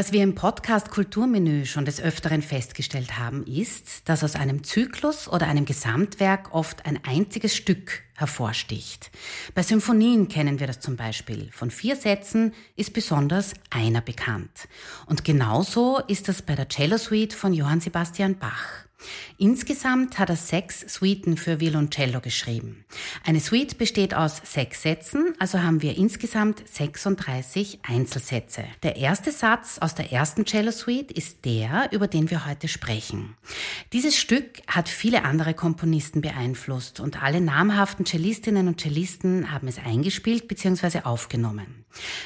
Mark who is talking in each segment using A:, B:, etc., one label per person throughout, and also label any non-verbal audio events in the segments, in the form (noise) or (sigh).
A: Was wir im Podcast Kulturmenü schon des Öfteren festgestellt haben, ist, dass aus einem Zyklus oder einem Gesamtwerk oft ein einziges Stück hervorsticht. Bei Symphonien kennen wir das zum Beispiel. Von vier Sätzen ist besonders einer bekannt. Und genauso ist das bei der Cello Suite von Johann Sebastian Bach. Insgesamt hat er sechs Suiten für Violoncello geschrieben. Eine Suite besteht aus sechs Sätzen, also haben wir insgesamt 36 Einzelsätze. Der erste Satz aus der ersten Cello Suite ist der, über den wir heute sprechen. Dieses Stück hat viele andere Komponisten beeinflusst und alle namhaften Cellistinnen und Cellisten haben es eingespielt bzw. aufgenommen.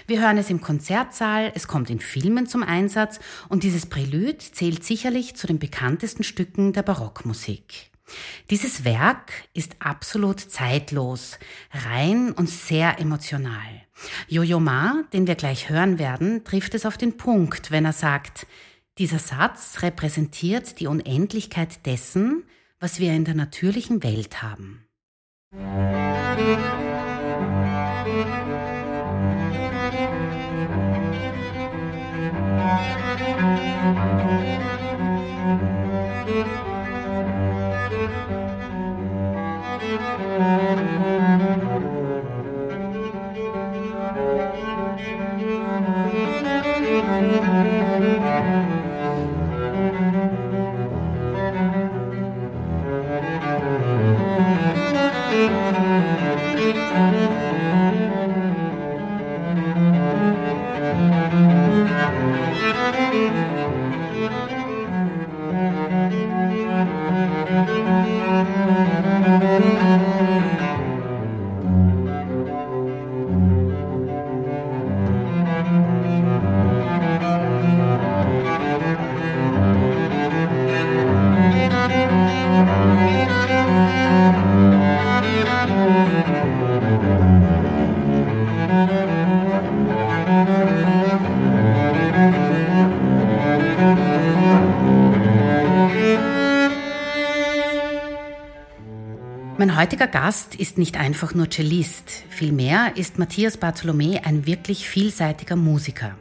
A: Wir hören es im Konzertsaal, es kommt in Filmen zum Einsatz und dieses Prälude zählt sicherlich zu den bekanntesten Stücken der Barockmusik. Dieses Werk ist absolut zeitlos, rein und sehr emotional. Jojo Ma, den wir gleich hören werden, trifft es auf den Punkt, wenn er sagt, dieser Satz repräsentiert die Unendlichkeit dessen, was wir in der natürlichen Welt haben. Mein heutiger Gast ist nicht einfach nur Cellist, vielmehr ist Matthias Bartholomä ein wirklich vielseitiger Musiker.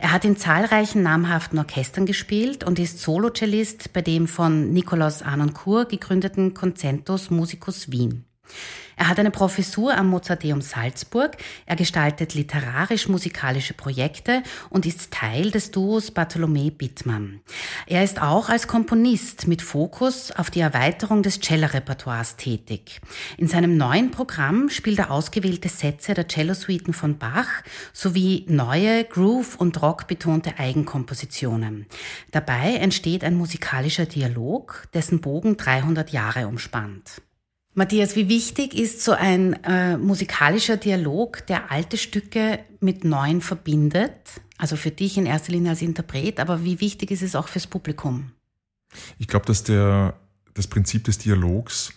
A: Er hat in zahlreichen namhaften Orchestern gespielt und ist Solo-Cellist bei dem von Nikolaus Arnoncourt gegründeten Concentus Musicus Wien. Er hat eine Professur am Mozarteum Salzburg, er gestaltet literarisch-musikalische Projekte und ist Teil des Duos Bartholomä Bittmann. Er ist auch als Komponist mit Fokus auf die Erweiterung des Cello-Repertoires tätig. In seinem neuen Programm spielt er ausgewählte Sätze der Cellosuiten von Bach sowie neue Groove- und Rock-betonte Eigenkompositionen. Dabei entsteht ein musikalischer Dialog, dessen Bogen 300 Jahre umspannt. Matthias, wie wichtig ist so ein äh, musikalischer Dialog, der alte Stücke mit neuen verbindet? Also für dich in erster Linie als Interpret, aber wie wichtig ist es auch fürs Publikum?
B: Ich glaube, dass der, das Prinzip des Dialogs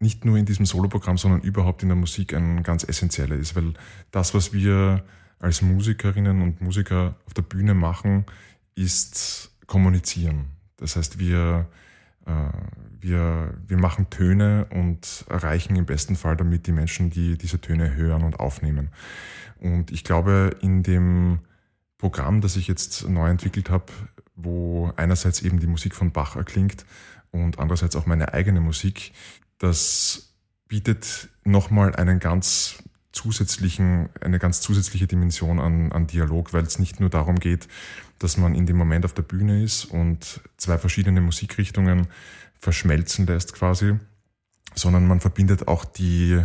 B: nicht nur in diesem Soloprogramm, sondern überhaupt in der Musik ein ganz essentieller ist, weil das, was wir als Musikerinnen und Musiker auf der Bühne machen, ist kommunizieren. Das heißt, wir, wir, wir machen Töne und erreichen im besten Fall damit die Menschen, die diese Töne hören und aufnehmen. Und ich glaube, in dem Programm, das ich jetzt neu entwickelt habe, wo einerseits eben die Musik von Bach erklingt und andererseits auch meine eigene Musik, das bietet nochmal einen ganz zusätzlichen, eine ganz zusätzliche Dimension an, an Dialog, weil es nicht nur darum geht, dass man in dem Moment auf der Bühne ist und zwei verschiedene Musikrichtungen verschmelzen lässt quasi, sondern man verbindet auch die,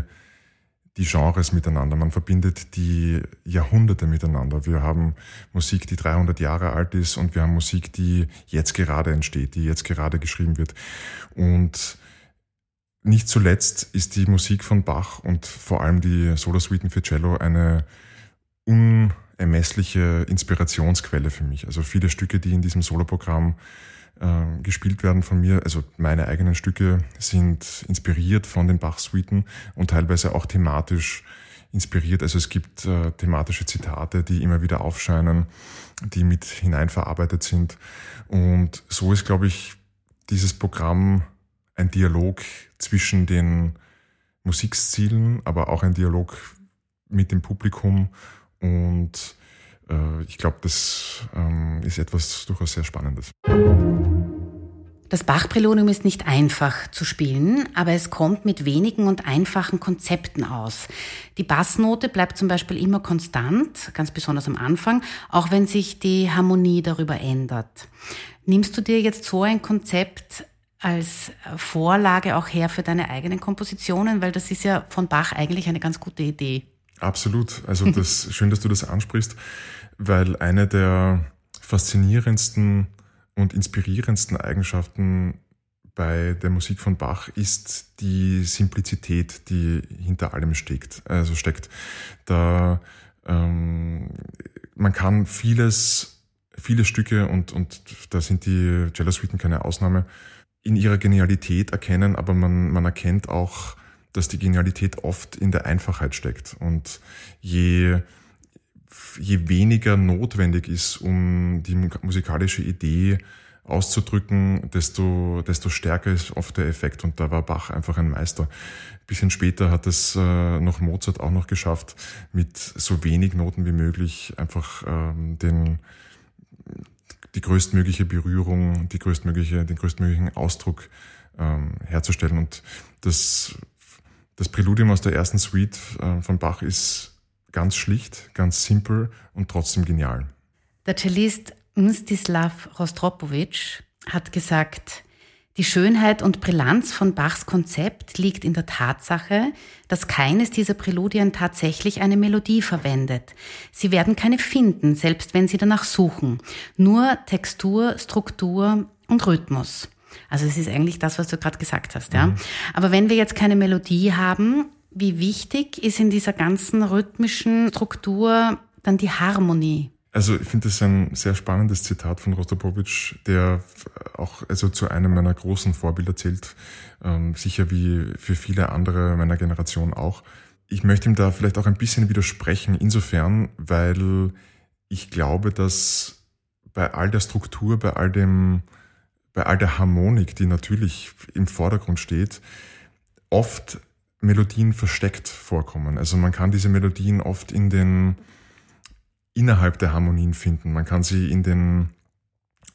B: die Genres miteinander. Man verbindet die Jahrhunderte miteinander. Wir haben Musik, die 300 Jahre alt ist und wir haben Musik, die jetzt gerade entsteht, die jetzt gerade geschrieben wird. Und nicht zuletzt ist die Musik von Bach und vor allem die Solo-Suiten für Cello eine un unermessliche Inspirationsquelle für mich. Also viele Stücke, die in diesem Soloprogramm äh, gespielt werden von mir, also meine eigenen Stücke sind inspiriert von den Bach-Suiten und teilweise auch thematisch inspiriert. Also es gibt äh, thematische Zitate, die immer wieder aufscheinen, die mit hineinverarbeitet sind. Und so ist, glaube ich, dieses Programm ein Dialog zwischen den Musikstilen, aber auch ein Dialog mit dem Publikum. Und äh, ich glaube, das ähm, ist etwas durchaus sehr Spannendes.
A: Das Bach-Präludium ist nicht einfach zu spielen, aber es kommt mit wenigen und einfachen Konzepten aus. Die Bassnote bleibt zum Beispiel immer konstant, ganz besonders am Anfang, auch wenn sich die Harmonie darüber ändert. Nimmst du dir jetzt so ein Konzept als Vorlage auch her für deine eigenen Kompositionen, weil das ist ja von Bach eigentlich eine ganz gute Idee.
B: Absolut. Also (laughs) das schön, dass du das ansprichst, weil eine der faszinierendsten und inspirierendsten Eigenschaften bei der Musik von Bach ist die Simplizität, die hinter allem steckt. Also steckt. Da ähm, man kann vieles, viele Stücke und und da sind die Cello Suiten keine Ausnahme in ihrer Genialität erkennen, aber man man erkennt auch, dass die Genialität oft in der Einfachheit steckt und je je weniger notwendig ist, um die musikalische Idee auszudrücken, desto, desto stärker ist oft der Effekt. Und da war Bach einfach ein Meister. Ein bisschen später hat es äh, noch Mozart auch noch geschafft, mit so wenig Noten wie möglich einfach ähm, den, die größtmögliche Berührung, die größtmögliche, den größtmöglichen Ausdruck ähm, herzustellen. Und das, das Präludium aus der ersten Suite äh, von Bach ist Ganz schlicht, ganz simpel und trotzdem genial.
A: Der Cellist Mstislav Rostropowitsch hat gesagt, die Schönheit und Brillanz von Bachs Konzept liegt in der Tatsache, dass keines dieser Präludien tatsächlich eine Melodie verwendet. Sie werden keine finden, selbst wenn Sie danach suchen. Nur Textur, Struktur und Rhythmus. Also es ist eigentlich das, was du gerade gesagt hast, ja. Mhm. Aber wenn wir jetzt keine Melodie haben, wie wichtig ist in dieser ganzen rhythmischen Struktur dann die Harmonie?
B: Also ich finde das ein sehr spannendes Zitat von Rostropowitsch, der auch also zu einem meiner großen Vorbilder zählt, ähm, sicher wie für viele andere meiner Generation auch. Ich möchte ihm da vielleicht auch ein bisschen widersprechen, insofern, weil ich glaube, dass bei all der Struktur, bei all dem, bei all der Harmonik, die natürlich im Vordergrund steht, oft Melodien versteckt vorkommen. Also man kann diese Melodien oft in den innerhalb der Harmonien finden. Man kann sie in den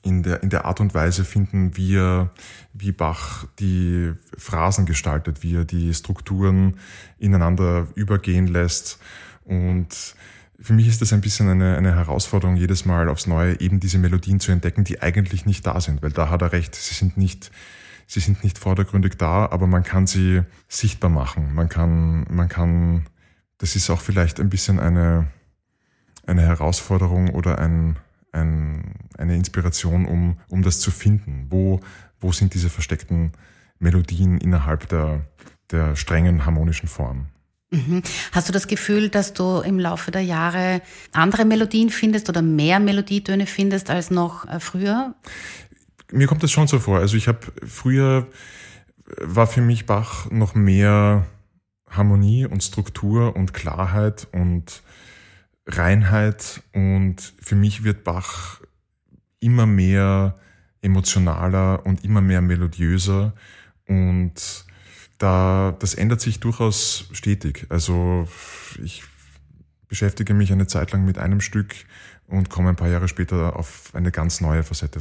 B: in der, in der Art und Weise finden, wie, er, wie Bach die Phrasen gestaltet, wie er die Strukturen ineinander übergehen lässt. Und für mich ist das ein bisschen eine, eine Herausforderung, jedes Mal aufs Neue eben diese Melodien zu entdecken, die eigentlich nicht da sind, weil da hat er recht, sie sind nicht Sie sind nicht vordergründig da, aber man kann sie sichtbar machen. Man kann, man kann, das ist auch vielleicht ein bisschen eine, eine Herausforderung oder ein, ein, eine Inspiration, um, um das zu finden. Wo, wo sind diese versteckten Melodien innerhalb der, der strengen harmonischen Form?
A: Mhm. Hast du das Gefühl, dass du im Laufe der Jahre andere Melodien findest oder mehr Melodietöne findest als noch äh, früher?
B: mir kommt das schon so vor. Also ich habe früher war für mich Bach noch mehr Harmonie und Struktur und Klarheit und Reinheit und für mich wird Bach immer mehr emotionaler und immer mehr melodiöser und da das ändert sich durchaus stetig. Also ich beschäftige mich eine Zeit lang mit einem Stück und komme ein paar Jahre später auf eine ganz neue Facette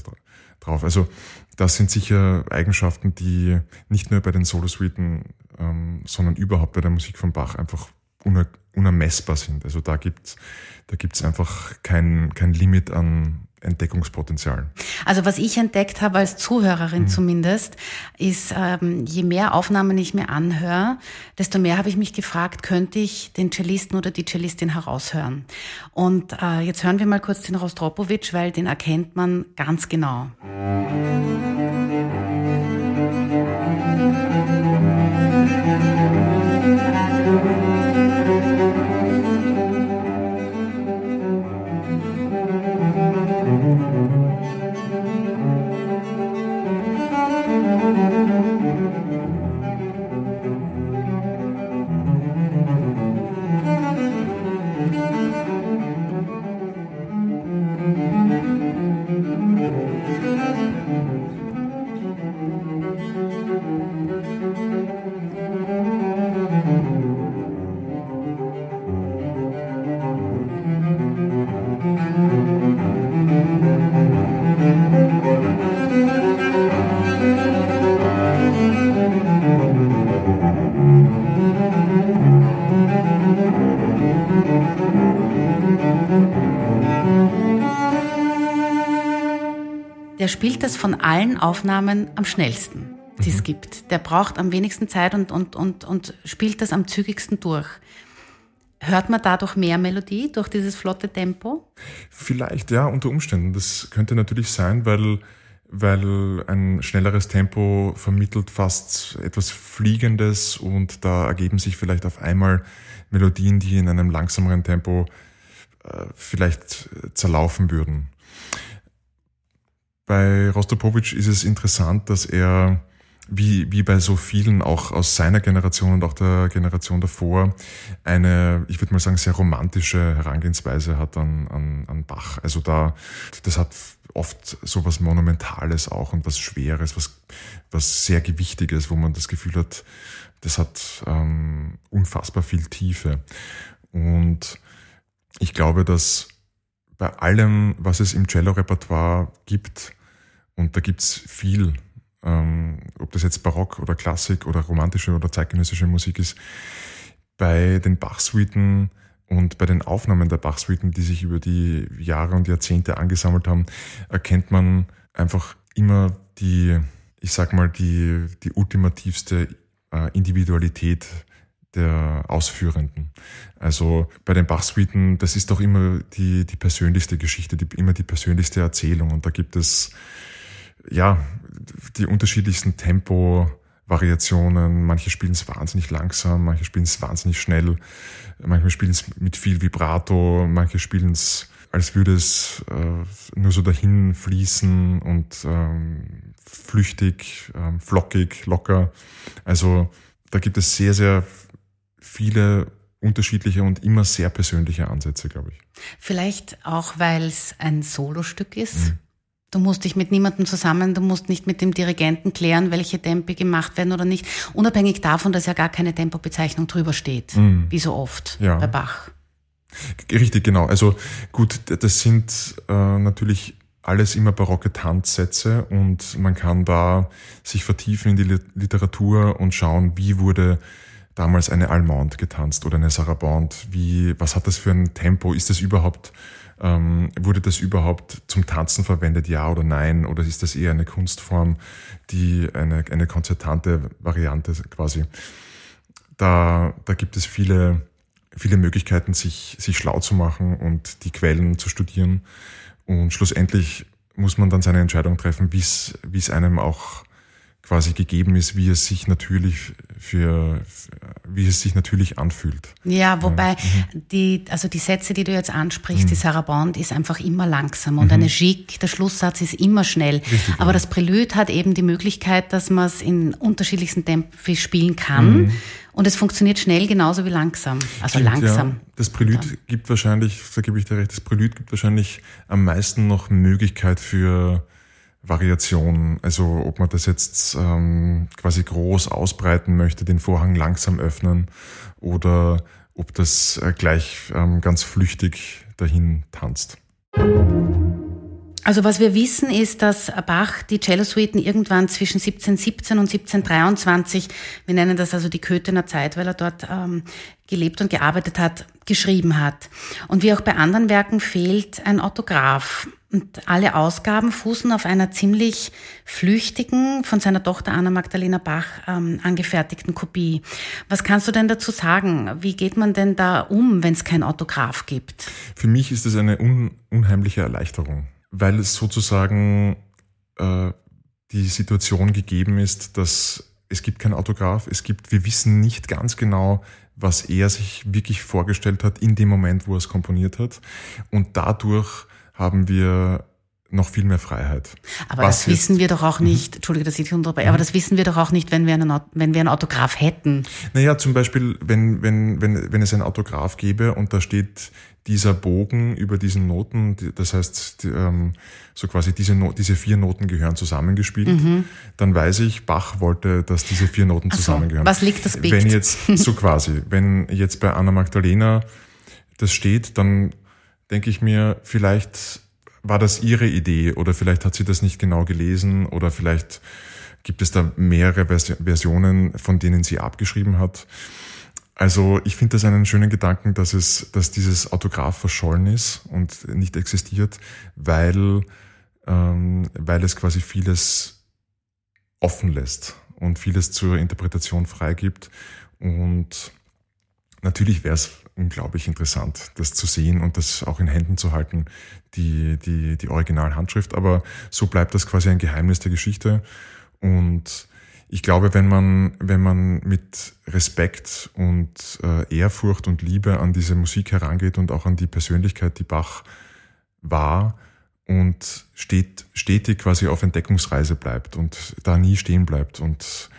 B: drauf. Also das sind sicher Eigenschaften, die nicht nur bei den Solosuiten, ähm, sondern überhaupt bei der Musik von Bach einfach unermessbar sind. Also da gibt's da gibt's einfach kein, kein Limit an, Entdeckungspotenzial.
A: Also was ich entdeckt habe als Zuhörerin mhm. zumindest, ist, ähm, je mehr Aufnahmen ich mir anhöre, desto mehr habe ich mich gefragt, könnte ich den Cellisten oder die Cellistin heraushören. Und äh, jetzt hören wir mal kurz den Rostropowitsch, weil den erkennt man ganz genau. Der spielt das von allen Aufnahmen am schnellsten, die es mhm. gibt. Der braucht am wenigsten Zeit und, und, und, und spielt das am zügigsten durch. Hört man dadurch mehr Melodie durch dieses flotte Tempo?
B: Vielleicht, ja, unter Umständen. Das könnte natürlich sein, weil, weil ein schnelleres Tempo vermittelt fast etwas Fliegendes und da ergeben sich vielleicht auf einmal Melodien, die in einem langsameren Tempo äh, vielleicht zerlaufen würden. Bei Rostropowitsch ist es interessant, dass er wie, wie bei so vielen auch aus seiner Generation und auch der Generation davor eine, ich würde mal sagen, sehr romantische Herangehensweise hat an, an, an Bach. Also da, das hat oft so was Monumentales auch und was Schweres, was, was sehr Gewichtiges, wo man das Gefühl hat, das hat ähm, unfassbar viel Tiefe. Und ich glaube, dass bei allem, was es im Cello-Repertoire gibt, und da gibt's viel, ähm, ob das jetzt Barock oder Klassik oder romantische oder zeitgenössische Musik ist, bei den Bach-Suiten und bei den Aufnahmen der Bach-Suiten, die sich über die Jahre und Jahrzehnte angesammelt haben, erkennt man einfach immer die, ich sag mal, die, die ultimativste äh, Individualität der Ausführenden. Also bei den Bach-Suiten, das ist doch immer die, die persönlichste Geschichte, die, immer die persönlichste Erzählung. Und da gibt es ja, die unterschiedlichsten Tempo-Variationen. Manche spielen es wahnsinnig langsam, manche spielen es wahnsinnig schnell, manche spielen es mit viel Vibrato, manche spielen es, als würde es äh, nur so dahin fließen und ähm, flüchtig, ähm, flockig, locker. Also da gibt es sehr, sehr viele unterschiedliche und immer sehr persönliche Ansätze, glaube ich.
A: Vielleicht auch, weil es ein Solostück ist. Mhm. Du musst dich mit niemandem zusammen, du musst nicht mit dem Dirigenten klären, welche Tempi gemacht werden oder nicht. Unabhängig davon, dass ja gar keine Tempobezeichnung drüber steht, mm. wie so oft ja. bei Bach.
B: Richtig, genau. Also gut, das sind äh, natürlich alles immer barocke Tanzsätze und man kann da sich vertiefen in die Literatur und schauen, wie wurde damals eine Allemande getanzt oder eine Sarabande, wie, was hat das für ein Tempo, ist das überhaupt ähm, wurde das überhaupt zum Tanzen verwendet, ja oder nein? Oder ist das eher eine Kunstform, die eine, eine konzertante Variante quasi? Da, da gibt es viele, viele Möglichkeiten, sich, sich schlau zu machen und die Quellen zu studieren. Und schlussendlich muss man dann seine Entscheidung treffen, wie es einem auch quasi gegeben ist, wie es sich natürlich für, wie es sich natürlich anfühlt.
A: Ja, wobei mhm. die, also die Sätze, die du jetzt ansprichst, mhm. die Sarabande ist einfach immer langsam und mhm. eine Gigue, der Schlusssatz ist immer schnell. Richtig, Aber ja. das Prälude hat eben die Möglichkeit, dass man es in unterschiedlichsten Tempi spielen kann. Mhm. Und es funktioniert schnell genauso wie langsam. Also Stimmt, langsam. Ja.
B: Das Prelude gibt wahrscheinlich, da gebe ich dir recht, das Prelude gibt wahrscheinlich am meisten noch Möglichkeit für Variation. Also ob man das jetzt ähm, quasi groß ausbreiten möchte, den Vorhang langsam öffnen oder ob das äh, gleich ähm, ganz flüchtig dahin tanzt.
A: Also was wir wissen ist, dass Bach die Cello-Suiten irgendwann zwischen 1717 und 1723, wir nennen das also die Köthener Zeit, weil er dort ähm, gelebt und gearbeitet hat, geschrieben hat. Und wie auch bei anderen Werken fehlt ein Autograph. Und alle Ausgaben fußen auf einer ziemlich flüchtigen, von seiner Tochter Anna Magdalena Bach ähm, angefertigten Kopie. Was kannst du denn dazu sagen? Wie geht man denn da um, wenn es kein Autograph gibt?
B: Für mich ist es eine un unheimliche Erleichterung, weil es sozusagen äh, die Situation gegeben ist, dass es gibt kein Autograph, es gibt, wir wissen nicht ganz genau, was er sich wirklich vorgestellt hat in dem Moment, wo er es komponiert hat. Und dadurch haben wir noch viel mehr Freiheit.
A: Aber Was das wissen wir doch auch nicht, mhm. Entschuldige, dass ich unterbreche, mhm. aber das wissen wir doch auch nicht, wenn wir, einen, wenn wir ein Autograph hätten.
B: Naja, zum Beispiel, wenn, wenn, wenn, wenn es ein Autograph gäbe und da steht dieser Bogen über diesen Noten, das heißt, die, ähm, so quasi diese, no diese vier Noten gehören zusammengespielt, mhm. dann weiß ich, Bach wollte, dass diese vier Noten so, zusammengehören.
A: Was liegt das Bild?
B: Wenn jetzt, so quasi, wenn jetzt bei Anna Magdalena das steht, dann denke ich mir, vielleicht war das ihre Idee oder vielleicht hat sie das nicht genau gelesen oder vielleicht gibt es da mehrere Versionen, von denen sie abgeschrieben hat. Also ich finde das einen schönen Gedanken, dass es, dass dieses Autograph verschollen ist und nicht existiert, weil ähm, weil es quasi vieles offen lässt und vieles zur Interpretation freigibt. Und natürlich wäre es unglaublich interessant, das zu sehen und das auch in Händen zu halten, die, die, die Originalhandschrift. Aber so bleibt das quasi ein Geheimnis der Geschichte. Und ich glaube, wenn man, wenn man mit Respekt und äh, Ehrfurcht und Liebe an diese Musik herangeht und auch an die Persönlichkeit, die Bach war und steht, stetig quasi auf Entdeckungsreise bleibt und da nie stehen bleibt und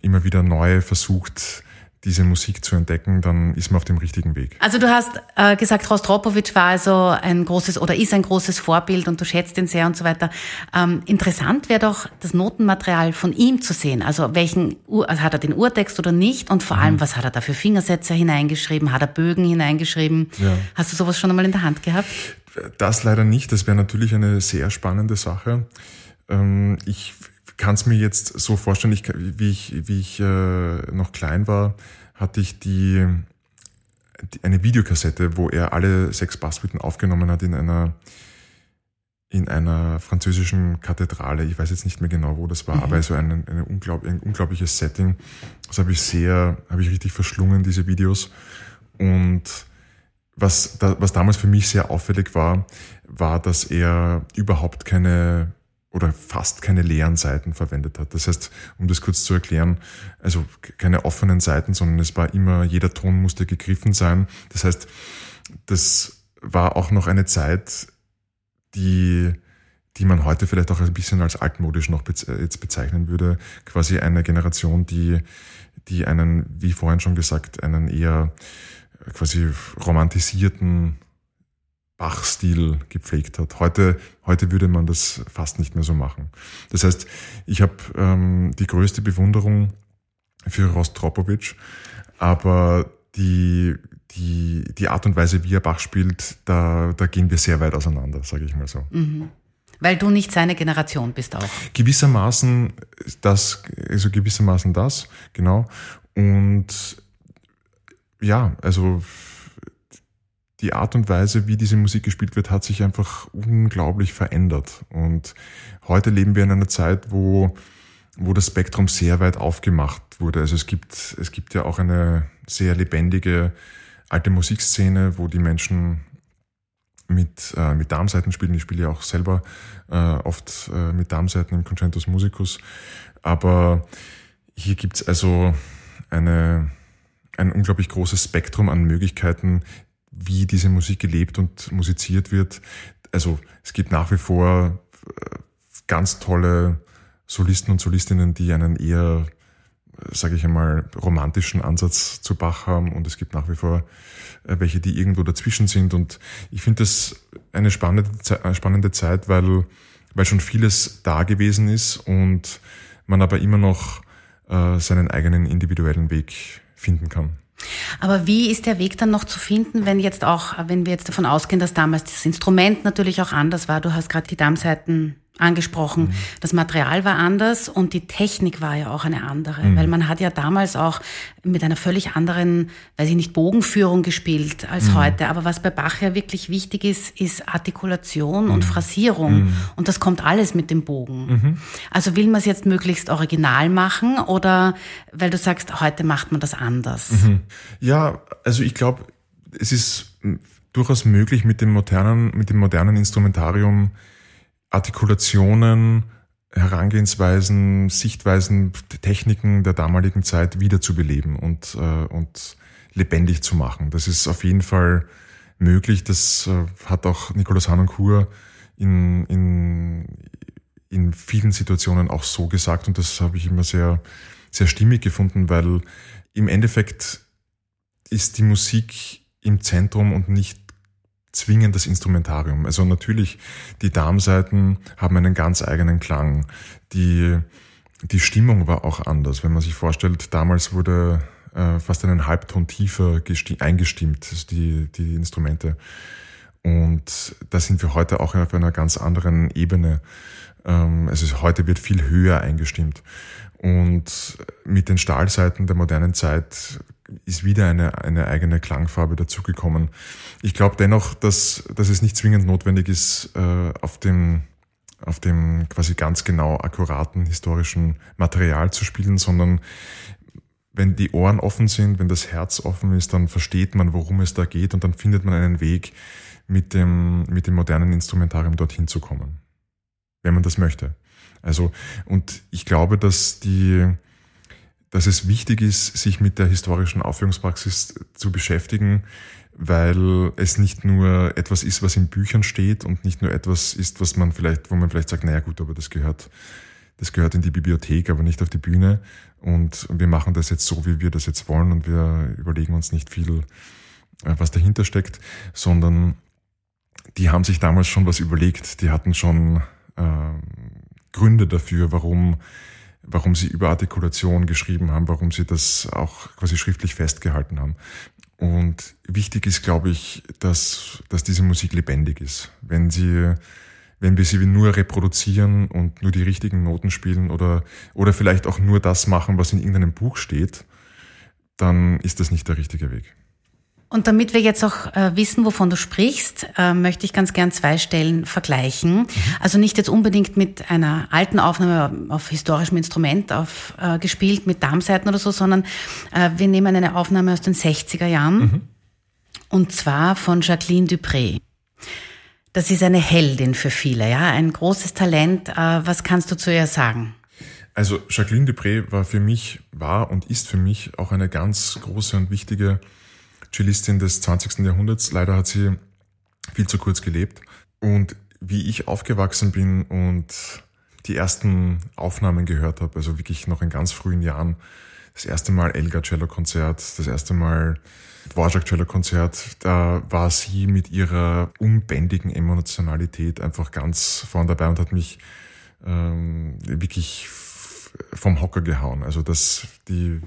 B: immer wieder neu versucht, diese Musik zu entdecken, dann ist man auf dem richtigen Weg.
A: Also du hast äh, gesagt, Rostropowitsch war also ein großes oder ist ein großes Vorbild und du schätzt ihn sehr und so weiter. Ähm, interessant wäre doch das Notenmaterial von ihm zu sehen. Also welchen also hat er den Urtext oder nicht und vor mhm. allem, was hat er da für Fingersätze hineingeschrieben? Hat er Bögen hineingeschrieben? Ja. Hast du sowas schon einmal in der Hand gehabt?
B: Das leider nicht. Das wäre natürlich eine sehr spannende Sache. Ähm, ich kann es mir jetzt so vorstellen, ich, wie ich, wie ich äh, noch klein war, hatte ich die, die, eine Videokassette, wo er alle sechs Basssuiten aufgenommen hat in einer in einer französischen Kathedrale. Ich weiß jetzt nicht mehr genau, wo das war, mhm. aber so ein, eine unglaub, ein unglaubliches Setting. Das habe ich sehr, habe ich richtig verschlungen, diese Videos. Und was, da, was damals für mich sehr auffällig war, war, dass er überhaupt keine oder fast keine leeren Seiten verwendet hat. Das heißt, um das kurz zu erklären, also keine offenen Seiten, sondern es war immer, jeder Ton musste gegriffen sein. Das heißt, das war auch noch eine Zeit, die, die man heute vielleicht auch ein bisschen als altmodisch noch jetzt bezeichnen würde. Quasi eine Generation, die, die einen, wie vorhin schon gesagt, einen eher quasi romantisierten Bach-Stil gepflegt hat. Heute, heute würde man das fast nicht mehr so machen. Das heißt, ich habe ähm, die größte Bewunderung für Rostropowitsch, aber die, die, die Art und Weise, wie er Bach spielt, da, da gehen wir sehr weit auseinander, sage ich mal so.
A: Mhm. Weil du nicht seine Generation bist auch.
B: Gewissermaßen das, also gewissermaßen das, genau. Und ja, also die Art und Weise, wie diese Musik gespielt wird, hat sich einfach unglaublich verändert. Und heute leben wir in einer Zeit, wo, wo das Spektrum sehr weit aufgemacht wurde. Also es gibt, es gibt ja auch eine sehr lebendige alte Musikszene, wo die Menschen mit, äh, mit Darmseiten spielen. Ich spiele ja auch selber äh, oft äh, mit Darmseiten im Concentus Musicus. Aber hier gibt's also eine, ein unglaublich großes Spektrum an Möglichkeiten, wie diese Musik gelebt und musiziert wird. Also es gibt nach wie vor äh, ganz tolle Solisten und Solistinnen, die einen eher, sage ich einmal, romantischen Ansatz zu Bach haben und es gibt nach wie vor äh, welche, die irgendwo dazwischen sind und ich finde das eine spannende, Zeit, weil, weil schon vieles da gewesen ist und man aber immer noch äh, seinen eigenen individuellen Weg finden kann.
A: Aber wie ist der Weg dann noch zu finden, wenn jetzt auch, wenn wir jetzt davon ausgehen, dass damals das Instrument natürlich auch anders war? Du hast gerade die Darmseiten angesprochen. Mhm. Das Material war anders und die Technik war ja auch eine andere, mhm. weil man hat ja damals auch mit einer völlig anderen, weiß ich nicht, Bogenführung gespielt als mhm. heute. Aber was bei Bach ja wirklich wichtig ist, ist Artikulation und mhm. Phrasierung. Mhm. Und das kommt alles mit dem Bogen. Mhm. Also will man es jetzt möglichst original machen oder weil du sagst, heute macht man das anders?
B: Ja, also ich glaube, es ist durchaus möglich mit dem modernen, mit dem modernen Instrumentarium Artikulationen, Herangehensweisen, Sichtweisen, Techniken der damaligen Zeit wiederzubeleben und, äh, und lebendig zu machen. Das ist auf jeden Fall möglich. Das äh, hat auch Nicolas Hanoncourt in, in, in vielen Situationen auch so gesagt und das habe ich immer sehr, sehr stimmig gefunden, weil im Endeffekt ist die Musik im Zentrum und nicht zwingend das Instrumentarium. Also natürlich, die Darmseiten haben einen ganz eigenen Klang. Die, die Stimmung war auch anders. Wenn man sich vorstellt, damals wurde äh, fast einen Halbton tiefer eingestimmt, also die, die Instrumente. Und da sind wir heute auch auf einer ganz anderen Ebene. Ähm, also heute wird viel höher eingestimmt. Und mit den Stahlseiten der modernen Zeit ist wieder eine, eine eigene Klangfarbe dazugekommen. Ich glaube dennoch, dass, dass es nicht zwingend notwendig ist, äh, auf dem auf dem quasi ganz genau akkuraten historischen Material zu spielen, sondern wenn die Ohren offen sind, wenn das Herz offen ist, dann versteht man, worum es da geht und dann findet man einen Weg, mit dem, mit dem modernen Instrumentarium dorthin zu kommen. Wenn man das möchte. Also, und ich glaube, dass die, dass es wichtig ist, sich mit der historischen Aufführungspraxis zu beschäftigen, weil es nicht nur etwas ist, was in Büchern steht und nicht nur etwas ist, was man vielleicht, wo man vielleicht sagt, naja gut, aber das gehört, das gehört in die Bibliothek, aber nicht auf die Bühne. Und wir machen das jetzt so, wie wir das jetzt wollen und wir überlegen uns nicht viel, äh, was dahinter steckt, sondern die haben sich damals schon was überlegt. Die hatten schon äh, Gründe dafür, warum, warum sie über Artikulation geschrieben haben, warum sie das auch quasi schriftlich festgehalten haben. Und wichtig ist, glaube ich, dass, dass diese Musik lebendig ist. Wenn sie, wenn wir sie nur reproduzieren und nur die richtigen Noten spielen oder, oder vielleicht auch nur das machen, was in irgendeinem Buch steht, dann ist das nicht der richtige Weg.
A: Und damit wir jetzt auch äh, wissen, wovon du sprichst, äh, möchte ich ganz gern zwei Stellen vergleichen. Mhm. Also nicht jetzt unbedingt mit einer alten Aufnahme auf historischem Instrument auf, äh, gespielt, mit Darmseiten oder so, sondern äh, wir nehmen eine Aufnahme aus den 60er Jahren. Mhm. Und zwar von Jacqueline Dupré. Das ist eine Heldin für viele, ja, ein großes Talent. Äh, was kannst du zu ihr sagen?
B: Also Jacqueline Dupré war für mich, war und ist für mich auch eine ganz große und wichtige Cellistin des 20. Jahrhunderts. Leider hat sie viel zu kurz gelebt. Und wie ich aufgewachsen bin und die ersten Aufnahmen gehört habe, also wirklich noch in ganz frühen Jahren, das erste Mal Elgar Cello Konzert, das erste Mal Dvorak Cello Konzert, da war sie mit ihrer unbändigen Emotionalität einfach ganz vorn dabei und hat mich ähm, wirklich vom Hocker gehauen. Also das, die,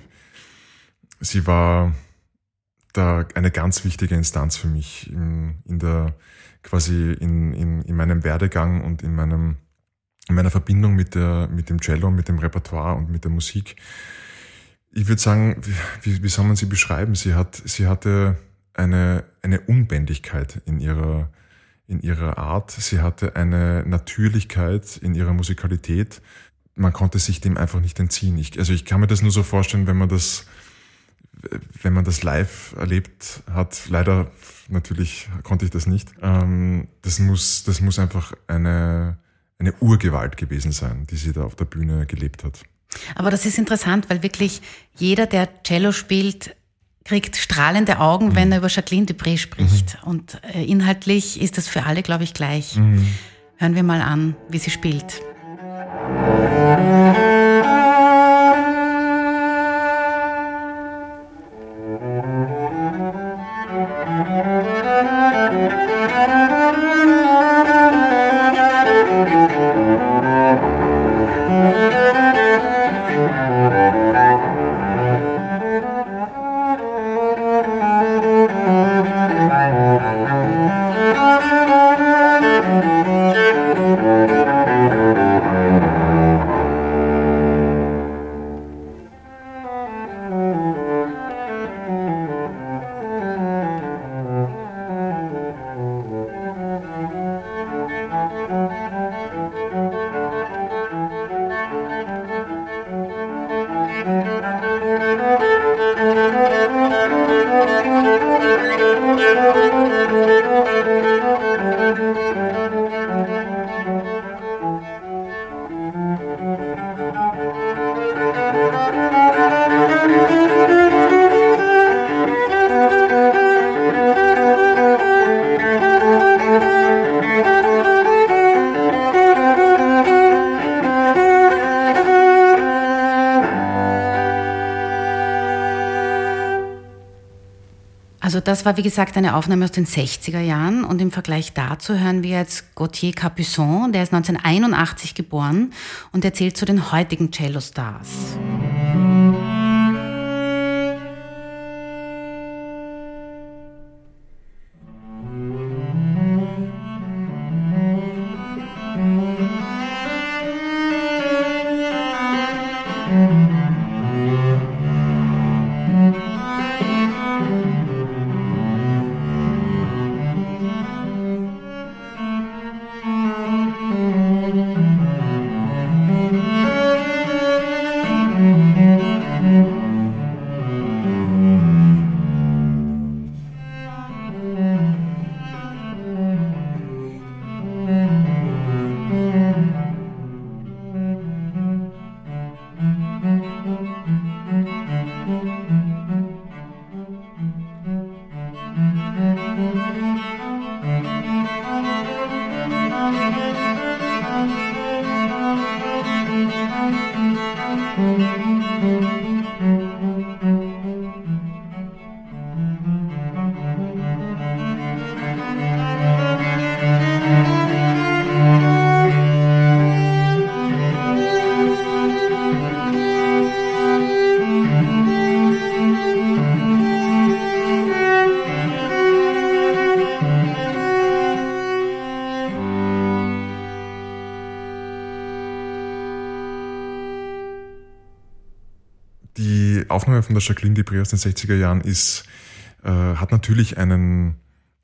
B: sie war da eine ganz wichtige Instanz für mich in, in der quasi in, in, in meinem Werdegang und in meinem in meiner Verbindung mit der mit dem Cello, mit dem Repertoire und mit der Musik. Ich würde sagen, wie, wie soll man sie beschreiben? Sie hat sie hatte eine eine Unbändigkeit in ihrer in ihrer Art. Sie hatte eine Natürlichkeit in ihrer Musikalität. Man konnte sich dem einfach nicht entziehen. Ich, also ich kann mir das nur so vorstellen, wenn man das wenn man das live erlebt hat, leider natürlich konnte ich das nicht. Ähm, das muss, das muss einfach eine, eine Urgewalt gewesen sein, die sie da auf der Bühne gelebt hat.
A: Aber das ist interessant, weil wirklich jeder, der Cello spielt, kriegt strahlende Augen, mhm. wenn er über Jacqueline Dupré spricht. Mhm. Und äh, inhaltlich ist das für alle, glaube ich, gleich. Mhm. Hören wir mal an, wie sie spielt. Also das war wie gesagt eine Aufnahme aus den 60er Jahren und im Vergleich dazu hören wir jetzt Gauthier Capuçon, der ist 1981 geboren und er zählt zu den heutigen Cello-Stars.
B: Aufnahme von der Jacqueline Dupré aus den 60er Jahren ist, äh, hat natürlich einen,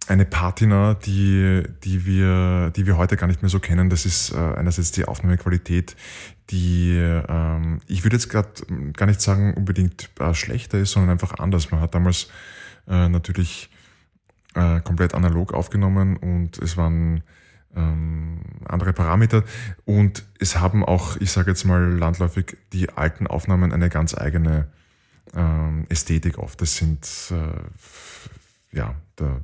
B: eine Patina, die, die, wir, die wir heute gar nicht mehr so kennen. Das ist äh, einerseits die Aufnahmequalität, die, ähm, ich würde jetzt gerade gar nicht sagen unbedingt äh, schlechter ist, sondern einfach anders. Man hat damals äh, natürlich äh, komplett analog aufgenommen und es waren ähm, andere Parameter und es haben auch, ich sage jetzt mal landläufig, die alten Aufnahmen eine ganz eigene ähm, Ästhetik oft. Das sind, äh, ja, da,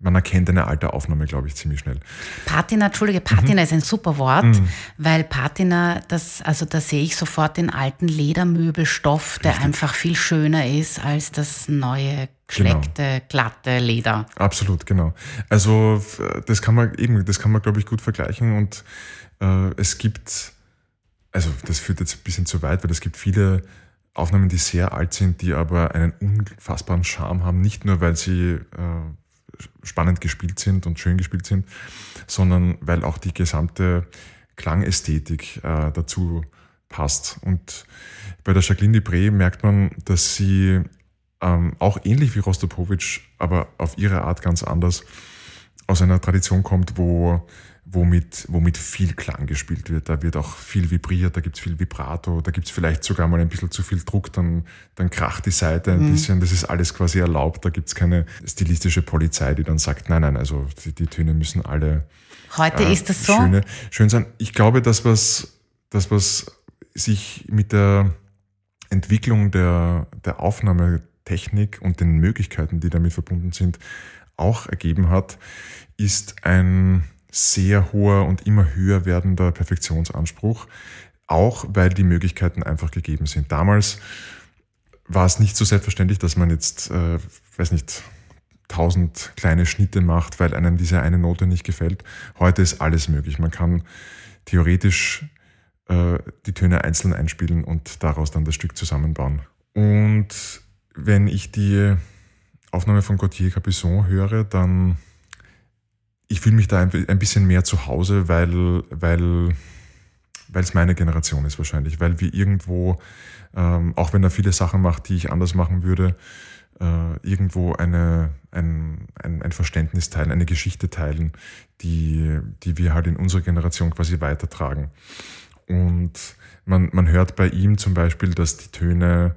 B: man erkennt eine alte Aufnahme, glaube ich, ziemlich schnell.
A: Patina, Entschuldige, Patina mhm. ist ein super Wort, mhm. weil Patina, das, also da sehe ich sofort den alten Ledermöbelstoff, der Richtig. einfach viel schöner ist als das neue geschleckte, genau. glatte Leder.
B: Absolut, genau. Also das kann man eben, das kann man, glaube ich, gut vergleichen und äh, es gibt, also das führt jetzt ein bisschen zu weit, weil es gibt viele Aufnahmen, die sehr alt sind, die aber einen unfassbaren Charme haben, nicht nur weil sie äh, spannend gespielt sind und schön gespielt sind, sondern weil auch die gesamte Klangästhetik äh, dazu passt. Und bei der Jacqueline Dupré merkt man, dass sie ähm, auch ähnlich wie Rostopowitsch, aber auf ihre Art ganz anders aus einer Tradition kommt, wo womit, womit viel Klang gespielt wird. Da wird auch viel vibriert, da gibt's viel Vibrato, da gibt's vielleicht sogar mal ein bisschen zu viel Druck, dann, dann kracht die Seite ein mhm. bisschen. Das ist alles quasi erlaubt. Da gibt's keine stilistische Polizei, die dann sagt, nein, nein, also die, die Töne müssen alle
A: Heute äh, ist das so?
B: Schöne, schön sein. Ich glaube, dass was, das, was sich mit der Entwicklung der, der Aufnahmetechnik und den Möglichkeiten, die damit verbunden sind, auch ergeben hat, ist ein sehr hoher und immer höher werdender Perfektionsanspruch, auch weil die Möglichkeiten einfach gegeben sind. Damals war es nicht so selbstverständlich, dass man jetzt, äh, weiß nicht, tausend kleine Schnitte macht, weil einem diese eine Note nicht gefällt. Heute ist alles möglich. Man kann theoretisch äh, die Töne einzeln einspielen und daraus dann das Stück zusammenbauen. Und wenn ich die Aufnahme von Gauthier Capuçon höre, dann ich fühle mich da ein, bisschen mehr zu Hause, weil, weil, weil es meine Generation ist wahrscheinlich, weil wir irgendwo, ähm, auch wenn er viele Sachen macht, die ich anders machen würde, äh, irgendwo eine, ein, ein, ein Verständnis teilen, eine Geschichte teilen, die, die wir halt in unserer Generation quasi weitertragen. Und man, man hört bei ihm zum Beispiel, dass die Töne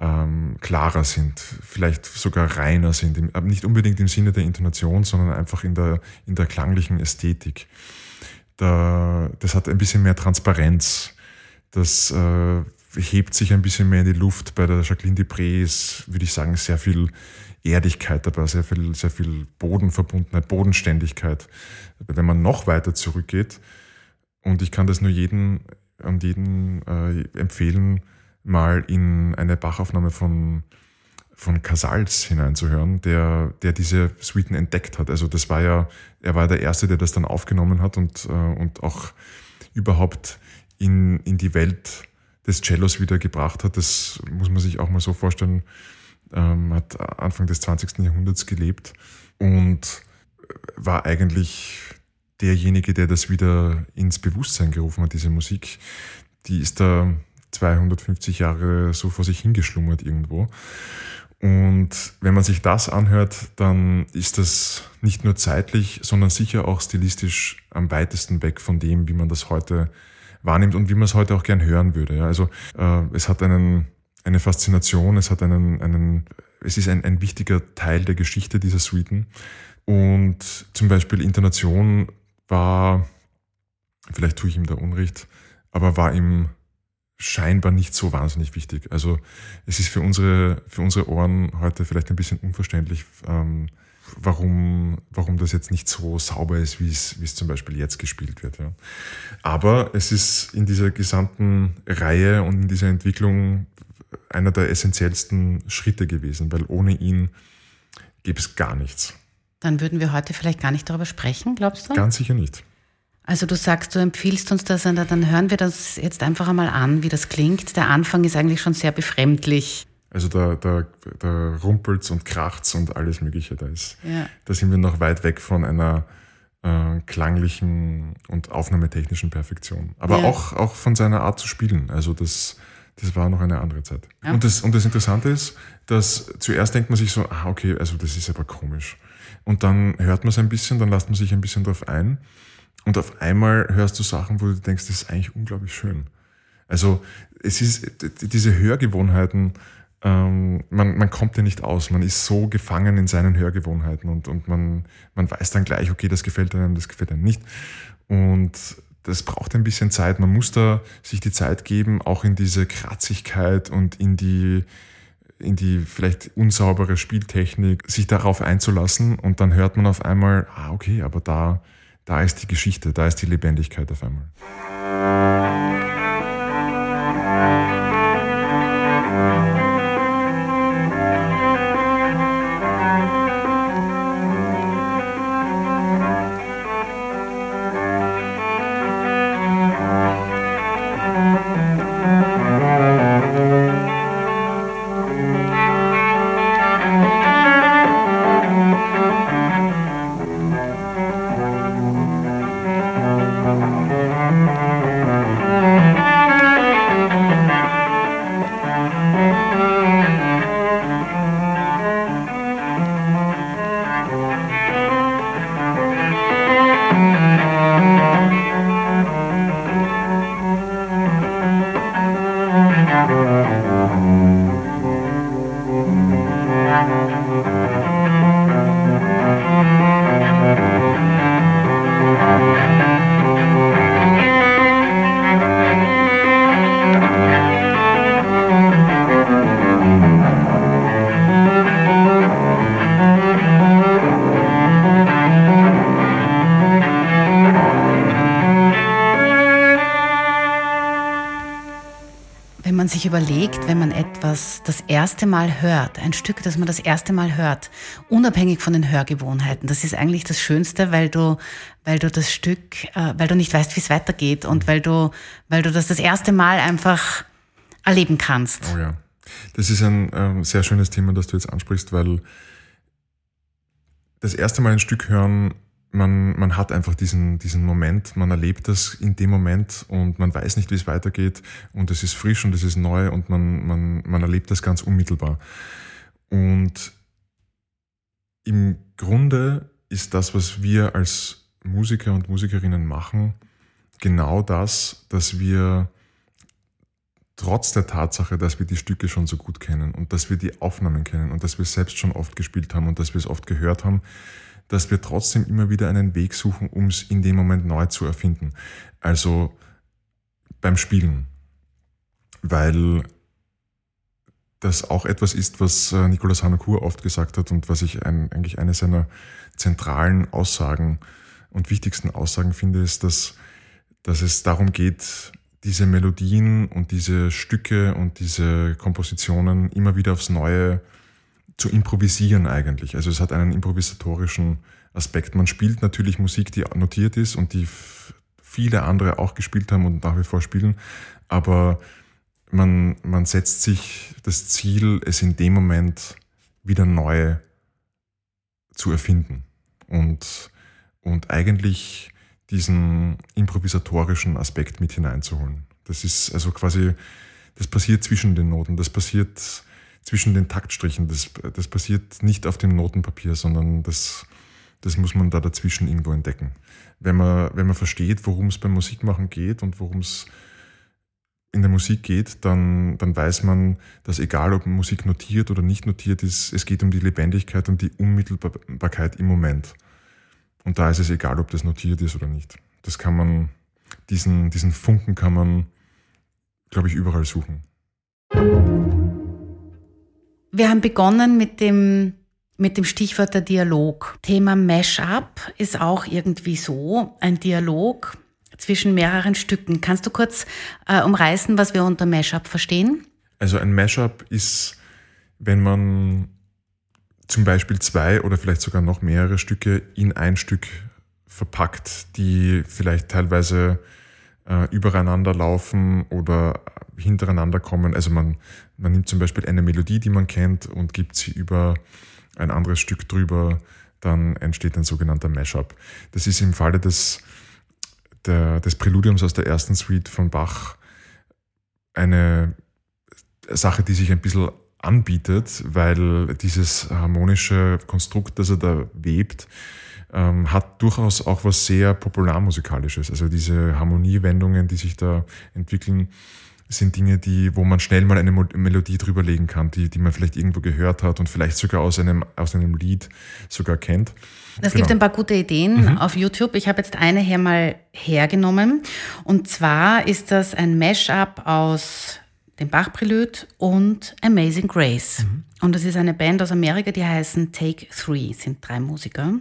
B: ähm, klarer sind, vielleicht sogar reiner sind, nicht unbedingt im Sinne der Intonation, sondern einfach in der, in der klanglichen Ästhetik. Da, das hat ein bisschen mehr Transparenz. Das äh, hebt sich ein bisschen mehr in die Luft. Bei der Jacqueline Dupré ist, würde ich sagen, sehr viel Erdigkeit dabei, sehr viel, sehr viel Bodenverbundenheit, Bodenständigkeit. Wenn man noch weiter zurückgeht, und ich kann das nur jedem und jeden äh, empfehlen, mal in eine Bachaufnahme von, von Casals hineinzuhören, der, der diese Suiten entdeckt hat. Also das war ja, er war der Erste, der das dann aufgenommen hat und, äh, und auch überhaupt in, in die Welt des Cellos wieder gebracht hat. Das muss man sich auch mal so vorstellen. Ähm, hat Anfang des 20. Jahrhunderts gelebt und war eigentlich derjenige, der das wieder ins Bewusstsein gerufen hat, diese Musik. Die ist da 250 Jahre so vor sich hingeschlummert irgendwo. Und wenn man sich das anhört, dann ist das nicht nur zeitlich, sondern sicher auch stilistisch am weitesten weg von dem, wie man das heute wahrnimmt und wie man es heute auch gern hören würde. Also äh, es hat einen, eine Faszination, es hat einen, einen es ist ein, ein wichtiger Teil der Geschichte dieser Suiten. Und zum Beispiel Intonation war, vielleicht tue ich ihm da Unrecht, aber war ihm scheinbar nicht so wahnsinnig wichtig. Also es ist für unsere, für unsere Ohren heute vielleicht ein bisschen unverständlich, ähm, warum, warum das jetzt nicht so sauber ist, wie es, wie es zum Beispiel jetzt gespielt wird. Ja. Aber es ist in dieser gesamten Reihe und in dieser Entwicklung einer der essentiellsten Schritte gewesen, weil ohne ihn gäbe es gar nichts.
A: Dann würden wir heute vielleicht gar nicht darüber sprechen, glaubst du?
B: Ganz sicher nicht.
A: Also du sagst, du empfiehlst uns das, dann hören wir das jetzt einfach einmal an, wie das klingt. Der Anfang ist eigentlich schon sehr befremdlich.
B: Also da, da, da rumpelt's und kracht's und alles Mögliche. Da ist, ja. da sind wir noch weit weg von einer äh, klanglichen und aufnahmetechnischen Perfektion. Aber ja. auch, auch von seiner Art zu spielen. Also das, das war noch eine andere Zeit. Ja. Und, das, und das Interessante ist, dass zuerst denkt man sich so, ah, okay, also das ist aber komisch. Und dann hört man es ein bisschen, dann lässt man sich ein bisschen drauf ein. Und auf einmal hörst du Sachen, wo du denkst, das ist eigentlich unglaublich schön. Also es ist diese Hörgewohnheiten, ähm, man, man kommt ja nicht aus. Man ist so gefangen in seinen Hörgewohnheiten und, und man, man weiß dann gleich, okay, das gefällt einem, das gefällt einem nicht. Und das braucht ein bisschen Zeit. Man muss da sich die Zeit geben, auch in diese Kratzigkeit und in die, in die vielleicht unsaubere Spieltechnik, sich darauf einzulassen und dann hört man auf einmal, ah, okay, aber da, da ist die Geschichte, da ist die Lebendigkeit auf einmal.
A: Sich überlegt, wenn man etwas das erste Mal hört, ein Stück, das man das erste Mal hört, unabhängig von den Hörgewohnheiten, das ist eigentlich das Schönste, weil du, weil du das Stück, äh, weil du nicht weißt, wie es weitergeht und weil du, weil du das das erste Mal einfach erleben kannst.
B: Oh ja. Das ist ein ähm, sehr schönes Thema, das du jetzt ansprichst, weil das erste Mal ein Stück hören man, man hat einfach diesen, diesen Moment, man erlebt das in dem Moment und man weiß nicht, wie es weitergeht und es ist frisch und es ist neu und man, man, man erlebt das ganz unmittelbar. Und im Grunde ist das, was wir als Musiker und Musikerinnen machen, genau das, dass wir trotz der Tatsache, dass wir die Stücke schon so gut kennen und dass wir die Aufnahmen kennen und dass wir es selbst schon oft gespielt haben und dass wir es oft gehört haben, dass wir trotzdem immer wieder einen Weg suchen, um es in dem Moment neu zu erfinden. Also beim Spielen. Weil das auch etwas ist, was äh, Nicolas Hanakur oft gesagt hat und was ich ein, eigentlich eine seiner zentralen Aussagen und wichtigsten Aussagen finde, ist, dass, dass es darum geht, diese Melodien und diese Stücke und diese Kompositionen immer wieder aufs Neue zu improvisieren eigentlich. Also es hat einen improvisatorischen Aspekt. Man spielt natürlich Musik, die notiert ist und die viele andere auch gespielt haben und nach wie vor spielen, aber man, man setzt sich das Ziel, es in dem Moment wieder neu zu erfinden und, und eigentlich diesen improvisatorischen Aspekt mit hineinzuholen. Das ist also quasi, das passiert zwischen den Noten, das passiert zwischen den Taktstrichen. Das, das passiert nicht auf dem Notenpapier, sondern das, das muss man da dazwischen irgendwo entdecken. Wenn man, wenn man versteht, worum es beim Musikmachen geht und worum es in der Musik geht, dann, dann weiß man, dass egal ob Musik notiert oder nicht notiert ist, es geht um die Lebendigkeit und die Unmittelbarkeit im Moment. Und da ist es egal, ob das notiert ist oder nicht. Das kann man, diesen, diesen Funken kann man, glaube ich, überall suchen.
A: Wir haben begonnen mit dem, mit dem Stichwort der Dialog. Thema Mashup ist auch irgendwie so ein Dialog zwischen mehreren Stücken. Kannst du kurz äh, umreißen, was wir unter Mashup verstehen?
B: Also ein Mashup ist, wenn man zum Beispiel zwei oder vielleicht sogar noch mehrere Stücke in ein Stück verpackt, die vielleicht teilweise äh, übereinander laufen oder hintereinander kommen. Also man, man nimmt zum Beispiel eine Melodie, die man kennt und gibt sie über ein anderes Stück drüber, dann entsteht ein sogenannter Mashup. Das ist im Falle des, der, des Präludiums aus der ersten Suite von Bach eine Sache, die sich ein bisschen anbietet, weil dieses harmonische Konstrukt, das er da webt, ähm, hat durchaus auch was sehr Popularmusikalisches. Also diese Harmoniewendungen, die sich da entwickeln, sind Dinge, die, wo man schnell mal eine Melodie drüberlegen kann, die, die man vielleicht irgendwo gehört hat und vielleicht sogar aus einem, aus einem Lied sogar kennt.
A: Es genau. gibt ein paar gute Ideen mhm. auf YouTube. Ich habe jetzt eine hier mal hergenommen. Und zwar ist das ein Mashup aus dem Bach-Prelude und Amazing Grace. Mhm. Und das ist eine Band aus Amerika, die heißen Take Three, sind drei Musiker.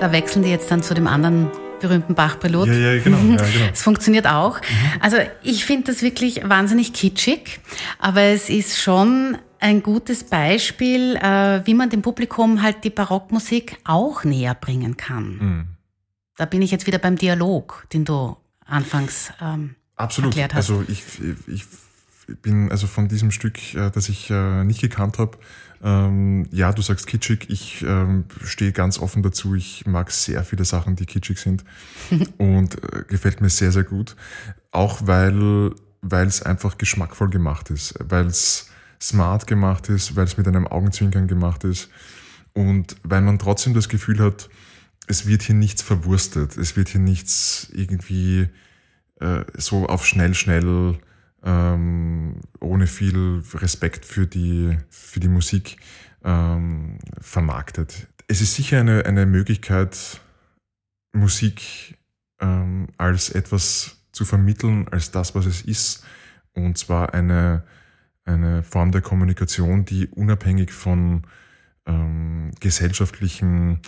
A: Da wechseln die jetzt dann zu dem anderen berühmten Bach-Pilot.
B: Ja, ja, genau. Ja, genau. (laughs)
A: Es funktioniert auch. Mhm. Also ich finde das wirklich wahnsinnig kitschig, aber es ist schon ein gutes Beispiel, äh, wie man dem Publikum halt die Barockmusik auch näher bringen kann. Mhm. Da bin ich jetzt wieder beim Dialog, den du anfangs ähm,
B: Absolut.
A: erklärt hast.
B: Also ich, ich bin also von diesem Stück, äh, das ich äh, nicht gekannt habe, ähm, ja, du sagst kitschig. Ich ähm, stehe ganz offen dazu. Ich mag sehr viele Sachen, die kitschig sind (laughs) und äh, gefällt mir sehr, sehr gut. Auch weil weil es einfach geschmackvoll gemacht ist, weil es smart gemacht ist, weil es mit einem Augenzwinkern gemacht ist und weil man trotzdem das Gefühl hat, es wird hier nichts verwurstet, es wird hier nichts irgendwie äh, so auf schnell, schnell ähm, ohne viel Respekt für die, für die Musik ähm, vermarktet. Es ist sicher eine, eine Möglichkeit, Musik ähm, als etwas zu vermitteln, als das, was es ist. Und zwar eine, eine Form der Kommunikation, die unabhängig von ähm, gesellschaftlichen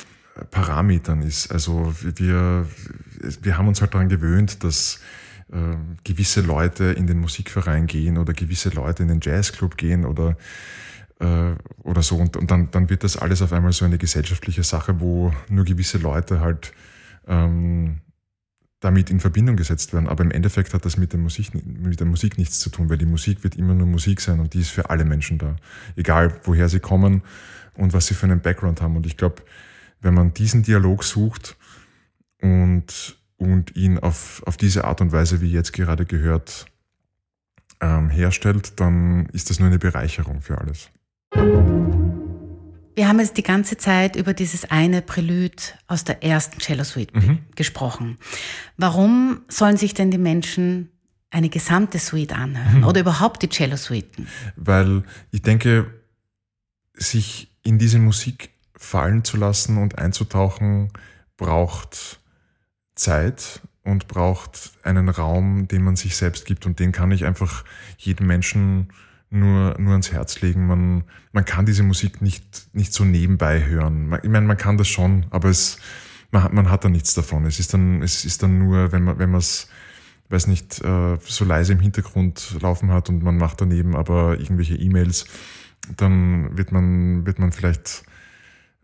B: Parametern ist. Also wir, wir haben uns halt daran gewöhnt, dass gewisse Leute in den Musikverein gehen oder gewisse Leute in den Jazzclub gehen oder, äh, oder so. Und, und dann, dann wird das alles auf einmal so eine gesellschaftliche Sache, wo nur gewisse Leute halt ähm, damit in Verbindung gesetzt werden. Aber im Endeffekt hat das mit der, Musik, mit der Musik nichts zu tun, weil die Musik wird immer nur Musik sein und die ist für alle Menschen da. Egal, woher sie kommen und was sie für einen Background haben. Und ich glaube, wenn man diesen Dialog sucht und und ihn auf, auf diese Art und Weise, wie jetzt gerade gehört, ähm, herstellt, dann ist das nur eine Bereicherung für alles.
A: Wir haben jetzt die ganze Zeit über dieses eine Prälude aus der ersten Cello Suite mhm. gesprochen. Warum sollen sich denn die Menschen eine gesamte Suite anhören mhm. oder überhaupt die Cello Suiten?
B: Weil ich denke, sich in diese Musik fallen zu lassen und einzutauchen, braucht Zeit und braucht einen Raum, den man sich selbst gibt und den kann ich einfach jedem Menschen nur, nur ans Herz legen. Man, man kann diese Musik nicht, nicht so nebenbei hören. Ich meine, man kann das schon, aber es, man, hat, man hat da nichts davon. Es ist dann, es ist dann nur, wenn man, wenn man es, weiß nicht, äh, so leise im Hintergrund laufen hat und man macht daneben aber irgendwelche E-Mails, dann wird man, wird man vielleicht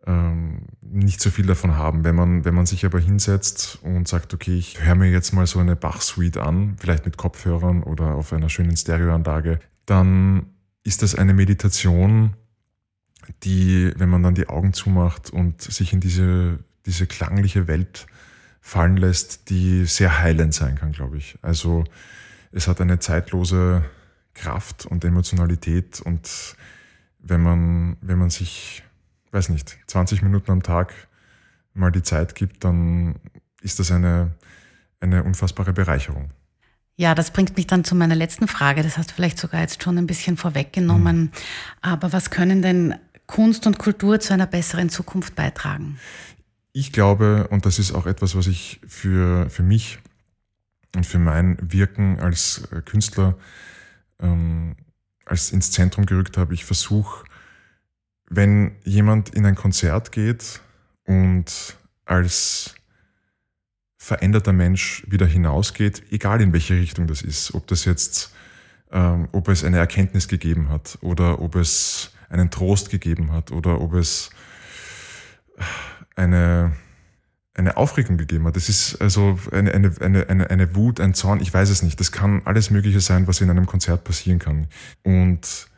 B: ähm, nicht so viel davon haben. Wenn man, wenn man sich aber hinsetzt und sagt, okay, ich höre mir jetzt mal so eine Bach-Suite an, vielleicht mit Kopfhörern oder auf einer schönen Stereoanlage, dann ist das eine Meditation, die, wenn man dann die Augen zumacht und sich in diese, diese klangliche Welt fallen lässt, die sehr heilend sein kann, glaube ich. Also es hat eine zeitlose Kraft und Emotionalität und wenn man, wenn man sich, weiß nicht, 20 Minuten am Tag mal die Zeit gibt, dann ist das eine, eine unfassbare Bereicherung.
A: Ja, das bringt mich dann zu meiner letzten Frage. Das hast du vielleicht sogar jetzt schon ein bisschen vorweggenommen. Mhm. Aber was können denn Kunst und Kultur zu einer besseren Zukunft beitragen?
B: Ich glaube, und das ist auch etwas, was ich für, für mich und für mein Wirken als Künstler ähm, als ins Zentrum gerückt habe, ich versuche, wenn jemand in ein Konzert geht und als veränderter Mensch wieder hinausgeht, egal in welche Richtung das ist. Ob das jetzt, ähm, ob es eine Erkenntnis gegeben hat oder ob es einen Trost gegeben hat oder ob es eine, eine Aufregung gegeben hat. Das ist also eine, eine, eine, eine Wut, ein Zorn, ich weiß es nicht. Das kann alles Mögliche sein, was in einem Konzert passieren kann. Und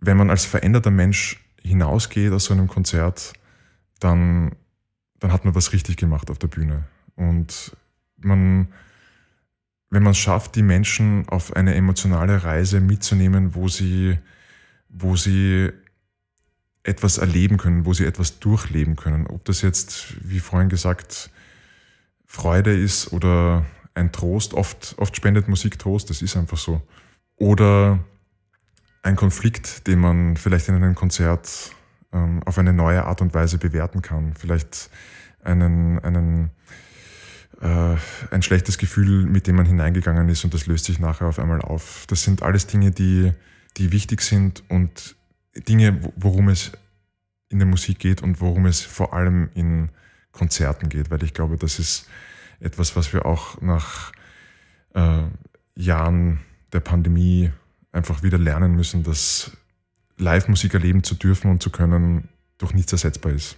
B: wenn man als veränderter Mensch hinausgeht aus so einem Konzert, dann, dann hat man was richtig gemacht auf der Bühne. Und man, wenn man es schafft, die Menschen auf eine emotionale Reise mitzunehmen, wo sie, wo sie etwas erleben können, wo sie etwas durchleben können. Ob das jetzt, wie vorhin gesagt, Freude ist oder ein Trost. Oft, oft spendet Musik Trost, das ist einfach so. Oder ein Konflikt, den man vielleicht in einem Konzert ähm, auf eine neue Art und Weise bewerten kann. Vielleicht einen, einen äh, ein schlechtes Gefühl, mit dem man hineingegangen ist und das löst sich nachher auf einmal auf. Das sind alles Dinge, die, die wichtig sind und Dinge, worum es in der Musik geht und worum es vor allem in Konzerten geht, weil ich glaube, das ist etwas, was wir auch nach äh, Jahren der Pandemie einfach wieder lernen müssen, dass Live-Musik erleben zu dürfen und zu können durch nichts ersetzbar ist.